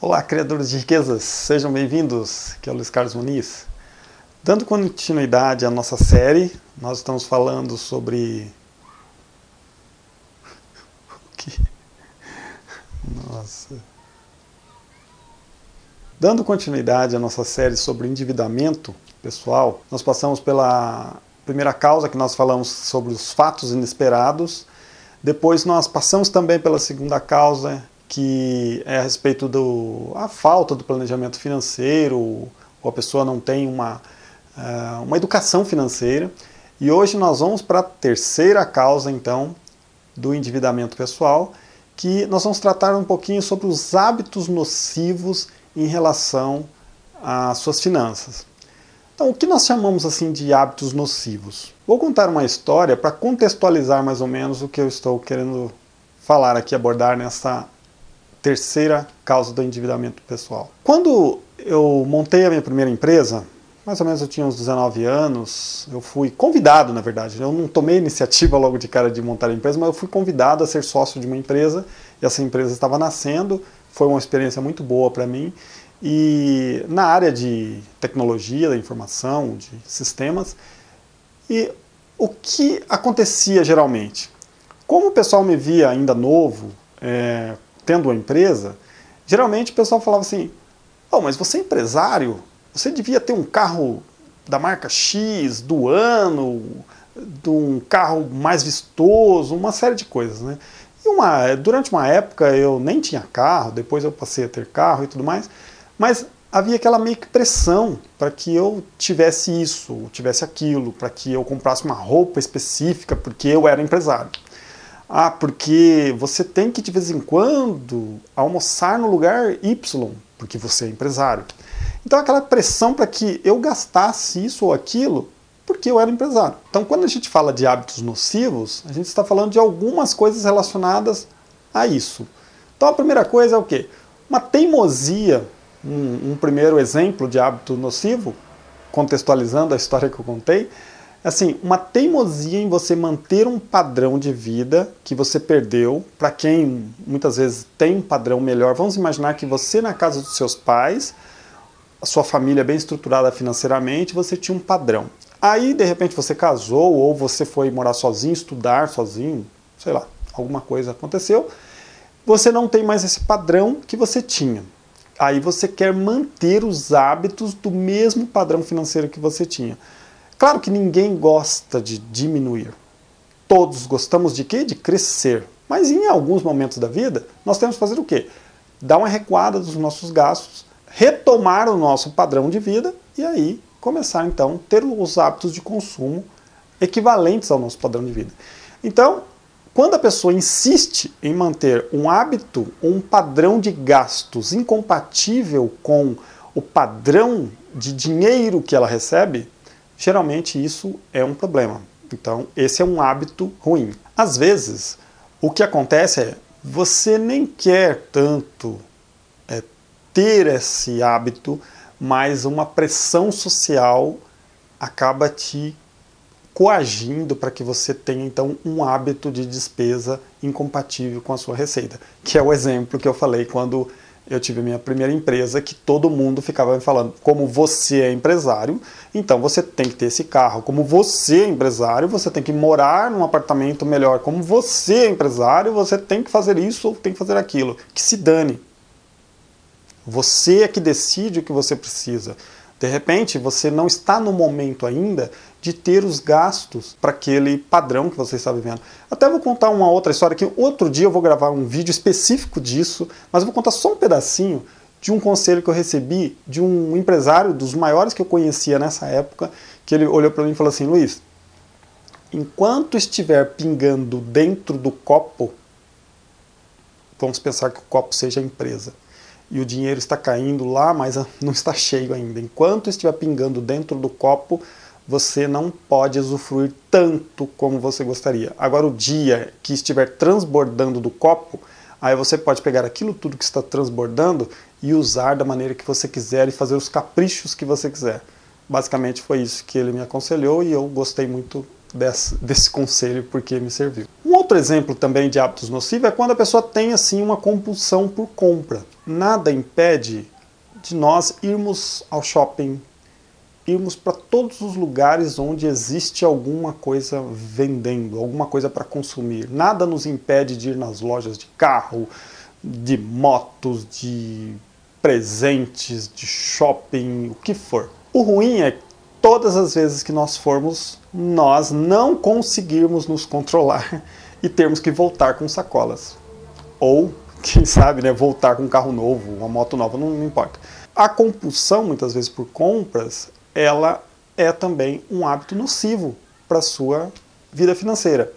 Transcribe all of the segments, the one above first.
Olá, criadores de riquezas, sejam bem-vindos. Aqui é o Luiz Carlos Muniz. Dando continuidade à nossa série, nós estamos falando sobre. O que? Nossa. Dando continuidade à nossa série sobre endividamento pessoal, nós passamos pela primeira causa que nós falamos sobre os fatos inesperados. Depois nós passamos também pela segunda causa, que é a respeito da falta do planejamento financeiro, ou a pessoa não tem uma, uh, uma educação financeira. E hoje nós vamos para a terceira causa, então, do endividamento pessoal, que nós vamos tratar um pouquinho sobre os hábitos nocivos em relação às suas finanças. Então, o que nós chamamos assim de hábitos nocivos? Vou contar uma história para contextualizar mais ou menos o que eu estou querendo falar aqui, abordar nessa terceira causa do endividamento pessoal. Quando eu montei a minha primeira empresa, mais ou menos eu tinha uns 19 anos, eu fui convidado, na verdade, eu não tomei iniciativa logo de cara de montar a empresa, mas eu fui convidado a ser sócio de uma empresa, e essa empresa estava nascendo, foi uma experiência muito boa para mim, e na área de tecnologia, da informação, de sistemas, e o que acontecia geralmente? Como o pessoal me via ainda novo, é, tendo uma empresa, geralmente o pessoal falava assim: oh, mas você é empresário, você devia ter um carro da marca X, do ano, de um carro mais vistoso, uma série de coisas, né? E uma, durante uma época eu nem tinha carro, depois eu passei a ter carro e tudo mais, mas havia aquela meio que pressão para que eu tivesse isso, tivesse aquilo, para que eu comprasse uma roupa específica, porque eu era empresário. Ah, porque você tem que de vez em quando almoçar no lugar Y, porque você é empresário. Então aquela pressão para que eu gastasse isso ou aquilo, porque eu era empresário. Então quando a gente fala de hábitos nocivos, a gente está falando de algumas coisas relacionadas a isso. Então a primeira coisa é o quê? Uma teimosia, um, um primeiro exemplo de hábito nocivo, contextualizando a história que eu contei, assim, uma teimosia em você manter um padrão de vida que você perdeu. Para quem muitas vezes tem um padrão melhor, vamos imaginar que você na casa dos seus pais, a sua família bem estruturada financeiramente, você tinha um padrão. Aí, de repente, você casou ou você foi morar sozinho, estudar sozinho, sei lá, alguma coisa aconteceu. Você não tem mais esse padrão que você tinha. Aí você quer manter os hábitos do mesmo padrão financeiro que você tinha. Claro que ninguém gosta de diminuir. Todos gostamos de quê? De crescer. Mas em alguns momentos da vida, nós temos que fazer o quê? Dar uma recuada dos nossos gastos, retomar o nosso padrão de vida e aí começar então a ter os hábitos de consumo equivalentes ao nosso padrão de vida. Então, quando a pessoa insiste em manter um hábito, um padrão de gastos incompatível com o padrão de dinheiro que ela recebe, geralmente isso é um problema. Então, esse é um hábito ruim. Às vezes, o que acontece é você nem quer tanto é, ter esse hábito, mas uma pressão social acaba te coagindo para que você tenha então um hábito de despesa incompatível com a sua receita, que é o exemplo que eu falei quando eu tive a minha primeira empresa que todo mundo ficava me falando, como você é empresário, então você tem que ter esse carro. Como você é empresário, você tem que morar num apartamento melhor. Como você é empresário, você tem que fazer isso ou tem que fazer aquilo. Que se dane. Você é que decide o que você precisa. De repente, você não está no momento ainda de ter os gastos para aquele padrão que você está vivendo. Até vou contar uma outra história que outro dia eu vou gravar um vídeo específico disso, mas vou contar só um pedacinho de um conselho que eu recebi de um empresário dos maiores que eu conhecia nessa época, que ele olhou para mim e falou assim: "Luiz, enquanto estiver pingando dentro do copo, vamos pensar que o copo seja a empresa e o dinheiro está caindo lá, mas não está cheio ainda. Enquanto estiver pingando dentro do copo, você não pode usufruir tanto como você gostaria. Agora, o dia que estiver transbordando do copo, aí você pode pegar aquilo tudo que está transbordando e usar da maneira que você quiser e fazer os caprichos que você quiser. Basicamente foi isso que ele me aconselhou e eu gostei muito desse, desse conselho porque me serviu. Um outro exemplo também de hábitos nocivos é quando a pessoa tem assim uma compulsão por compra. Nada impede de nós irmos ao shopping, irmos para todos os lugares onde existe alguma coisa vendendo, alguma coisa para consumir. Nada nos impede de ir nas lojas de carro, de motos, de presentes, de shopping, o que for. O ruim é todas as vezes que nós formos, nós não conseguirmos nos controlar e termos que voltar com sacolas. Ou, quem sabe, né, voltar com um carro novo, uma moto nova, não, não importa. A compulsão, muitas vezes, por compras, ela é também um hábito nocivo para a sua vida financeira.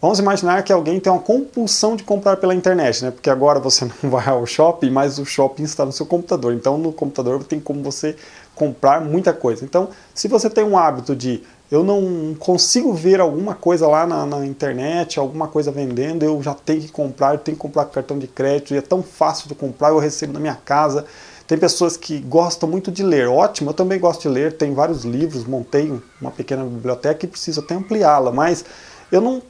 Vamos imaginar que alguém tem uma compulsão de comprar pela internet, né? Porque agora você não vai ao shopping, mas o shopping está no seu computador. Então, no computador tem como você comprar muita coisa. Então, se você tem um hábito de eu não consigo ver alguma coisa lá na, na, internet, alguma coisa vendendo, eu já tenho que comprar, eu tenho que comprar com cartão de crédito, e é tão fácil de comprar, eu recebo na minha casa. Tem pessoas que gostam muito de ler, ótimo, eu também gosto de ler, tem vários livros, montei uma pequena biblioteca e preciso até ampliá-la, mas eu não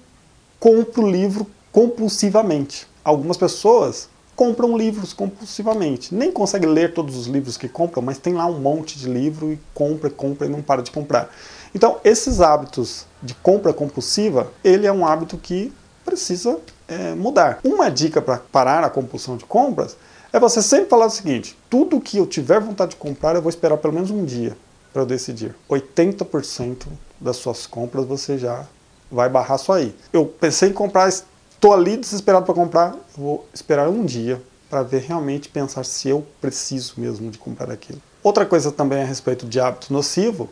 compro livro compulsivamente. Algumas pessoas compram livros compulsivamente. Nem conseguem ler todos os livros que compram, mas tem lá um monte de livro e compra, compra e não para de comprar. Então, esses hábitos de compra compulsiva, ele é um hábito que precisa é, mudar. Uma dica para parar a compulsão de compras é você sempre falar o seguinte: tudo que eu tiver vontade de comprar, eu vou esperar pelo menos um dia para eu decidir. 80% das suas compras você já vai barrar só aí. Eu pensei em comprar, estou ali desesperado para comprar, vou esperar um dia para ver realmente pensar se eu preciso mesmo de comprar aquilo. Outra coisa também a respeito de hábito nocivo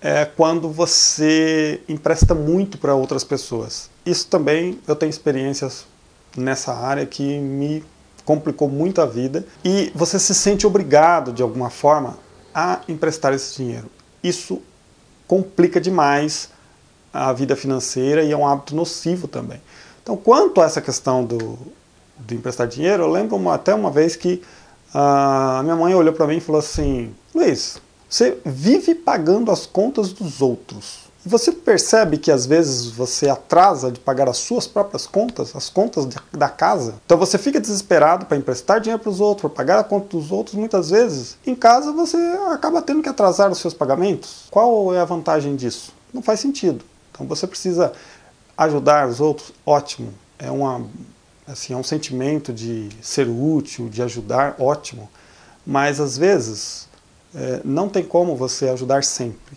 é quando você empresta muito para outras pessoas. Isso também eu tenho experiências nessa área que me complicou muito a vida e você se sente obrigado de alguma forma a emprestar esse dinheiro. Isso complica demais a vida financeira e é um hábito nocivo também. Então, quanto a essa questão do, de emprestar dinheiro, eu lembro uma, até uma vez que a minha mãe olhou para mim e falou assim: Luiz, você vive pagando as contas dos outros. Você percebe que às vezes você atrasa de pagar as suas próprias contas, as contas da casa. Então você fica desesperado para emprestar dinheiro para os outros, para pagar a conta dos outros. Muitas vezes, em casa você acaba tendo que atrasar os seus pagamentos. Qual é a vantagem disso? Não faz sentido. Então você precisa ajudar os outros, ótimo. É uma assim, é um sentimento de ser útil, de ajudar, ótimo. Mas às vezes é, não tem como você ajudar sempre.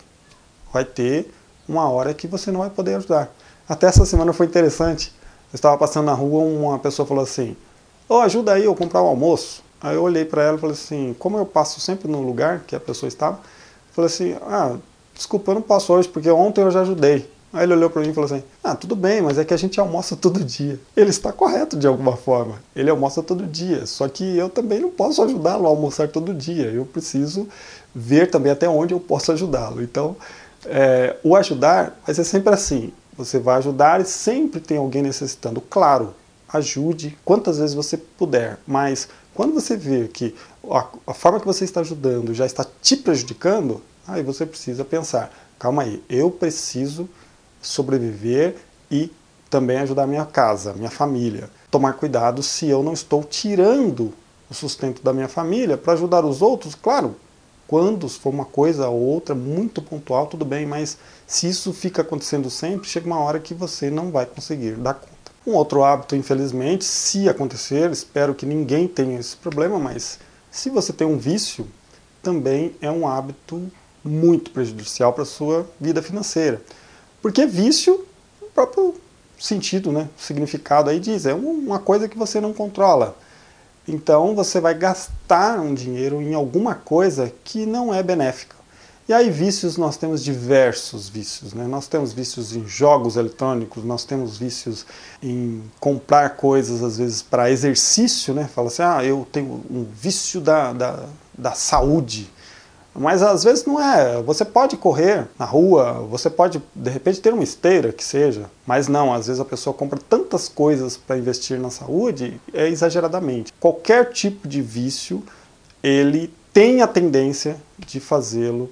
Vai ter uma hora que você não vai poder ajudar. Até essa semana foi interessante. Eu estava passando na rua, uma pessoa falou assim: "Ô, oh, ajuda aí eu comprar o um almoço". Aí eu olhei para ela e falei assim: "Como eu passo sempre no lugar que a pessoa estava?" Falei assim: "Ah, desculpa, eu não posso hoje porque ontem eu já ajudei". Aí ele olhou para mim e falou assim: Ah, tudo bem, mas é que a gente almoça todo dia. Ele está correto de alguma forma. Ele almoça todo dia. Só que eu também não posso ajudá-lo a almoçar todo dia. Eu preciso ver também até onde eu posso ajudá-lo. Então, é, o ajudar vai ser sempre assim. Você vai ajudar e sempre tem alguém necessitando. Claro, ajude quantas vezes você puder, mas quando você vê que a, a forma que você está ajudando já está te prejudicando, aí você precisa pensar: calma aí, eu preciso sobreviver e também ajudar minha casa, minha família. Tomar cuidado se eu não estou tirando o sustento da minha família para ajudar os outros, claro, quando for uma coisa ou outra muito pontual, tudo bem, mas se isso fica acontecendo sempre, chega uma hora que você não vai conseguir dar conta. Um outro hábito, infelizmente, se acontecer, espero que ninguém tenha esse problema, mas se você tem um vício, também é um hábito muito prejudicial para a sua vida financeira. Porque vício, o próprio sentido, né, significado aí diz, é uma coisa que você não controla. Então você vai gastar um dinheiro em alguma coisa que não é benéfica. E aí vícios nós temos diversos vícios, né? Nós temos vícios em jogos eletrônicos, nós temos vícios em comprar coisas às vezes para exercício, né? Fala assim, ah, eu tenho um vício da, da, da saúde. Mas às vezes não é. Você pode correr na rua, você pode de repente ter uma esteira que seja, mas não. Às vezes a pessoa compra tantas coisas para investir na saúde é exageradamente. Qualquer tipo de vício ele tem a tendência de fazê-lo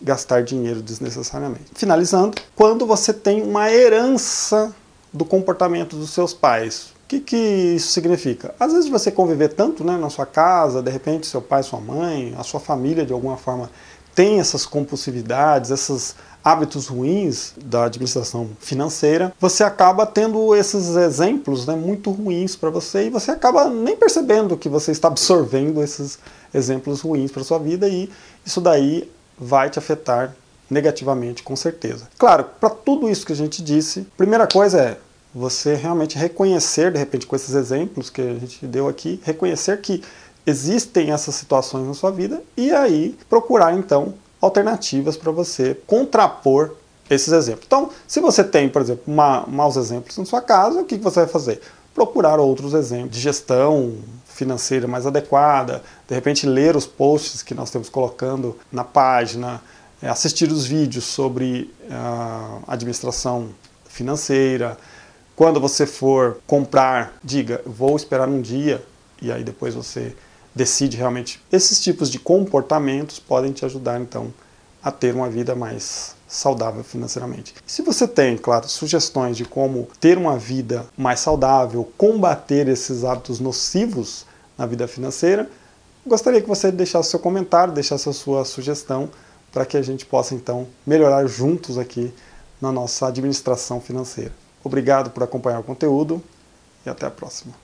gastar dinheiro desnecessariamente. Finalizando, quando você tem uma herança do comportamento dos seus pais. Que, que isso significa? Às vezes você conviver tanto né, na sua casa, de repente seu pai, sua mãe, a sua família de alguma forma tem essas compulsividades, esses hábitos ruins da administração financeira, você acaba tendo esses exemplos né, muito ruins para você e você acaba nem percebendo que você está absorvendo esses exemplos ruins para sua vida e isso daí vai te afetar negativamente, com certeza. Claro, para tudo isso que a gente disse, primeira coisa é você realmente reconhecer, de repente, com esses exemplos que a gente deu aqui, reconhecer que existem essas situações na sua vida e aí procurar então alternativas para você contrapor esses exemplos. Então, se você tem, por exemplo, ma maus exemplos na sua casa, o que você vai fazer? Procurar outros exemplos de gestão financeira mais adequada, de repente ler os posts que nós temos colocando na página, é, assistir os vídeos sobre a uh, administração financeira. Quando você for comprar, diga, vou esperar um dia e aí depois você decide realmente. Esses tipos de comportamentos podem te ajudar, então, a ter uma vida mais saudável financeiramente. Se você tem, claro, sugestões de como ter uma vida mais saudável, combater esses hábitos nocivos na vida financeira, gostaria que você deixasse seu comentário, deixasse a sua sugestão para que a gente possa então melhorar juntos aqui na nossa administração financeira. Obrigado por acompanhar o conteúdo e até a próxima.